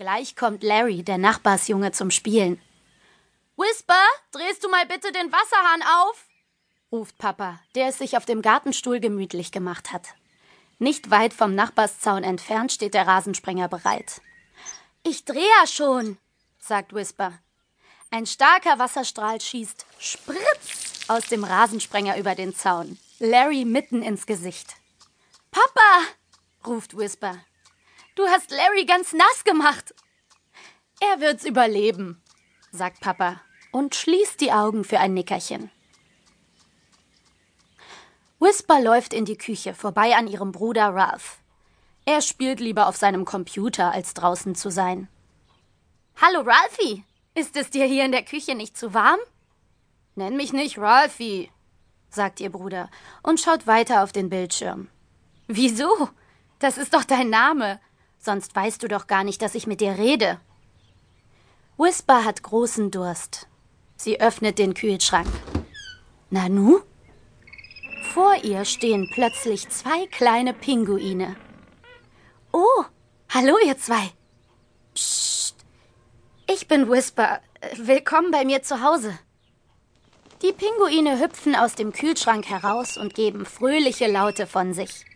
Gleich kommt Larry, der Nachbarsjunge, zum Spielen. Whisper, drehst du mal bitte den Wasserhahn auf? ruft Papa, der es sich auf dem Gartenstuhl gemütlich gemacht hat. Nicht weit vom Nachbarszaun entfernt steht der Rasensprenger bereit. Ich drehe ja schon, sagt Whisper. Ein starker Wasserstrahl schießt spritz aus dem Rasensprenger über den Zaun. Larry mitten ins Gesicht. Papa, ruft Whisper. Du hast Larry ganz nass gemacht. Er wird's überleben, sagt Papa und schließt die Augen für ein Nickerchen. Whisper läuft in die Küche vorbei an ihrem Bruder Ralph. Er spielt lieber auf seinem Computer, als draußen zu sein. Hallo Ralphie, ist es dir hier in der Küche nicht zu warm? Nenn mich nicht Ralphie, sagt ihr Bruder und schaut weiter auf den Bildschirm. Wieso? Das ist doch dein Name. Sonst weißt du doch gar nicht, dass ich mit dir rede. Whisper hat großen Durst. Sie öffnet den Kühlschrank. Nanu? Vor ihr stehen plötzlich zwei kleine Pinguine. Oh, hallo ihr zwei. Psst. Ich bin Whisper. Willkommen bei mir zu Hause. Die Pinguine hüpfen aus dem Kühlschrank heraus und geben fröhliche Laute von sich.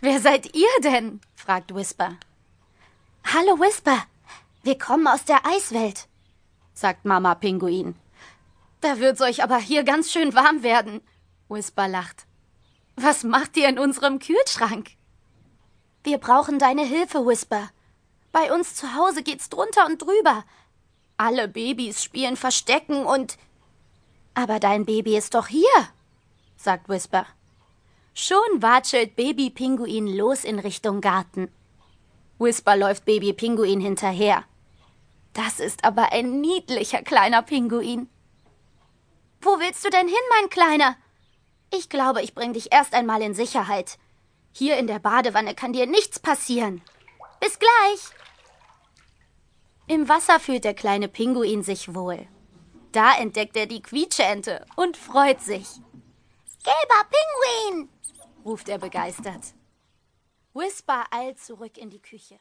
Wer seid ihr denn? Fragt Whisper. Hallo Whisper, wir kommen aus der Eiswelt, sagt Mama Pinguin. Da wird's euch aber hier ganz schön warm werden, Whisper lacht. Was macht ihr in unserem Kühlschrank? Wir brauchen deine Hilfe, Whisper. Bei uns zu Hause geht's drunter und drüber. Alle Babys spielen Verstecken und. Aber dein Baby ist doch hier, sagt Whisper. Schon watschelt Baby Pinguin los in Richtung Garten. Whisper läuft Baby Pinguin hinterher. Das ist aber ein niedlicher kleiner Pinguin. Wo willst du denn hin, mein Kleiner? Ich glaube, ich bring dich erst einmal in Sicherheit. Hier in der Badewanne kann dir nichts passieren. Bis gleich. Im Wasser fühlt der kleine Pinguin sich wohl. Da entdeckt er die Quietscheente und freut sich. Gelber Pinguin! Ruft er begeistert. Whisper eilt zurück in die Küche.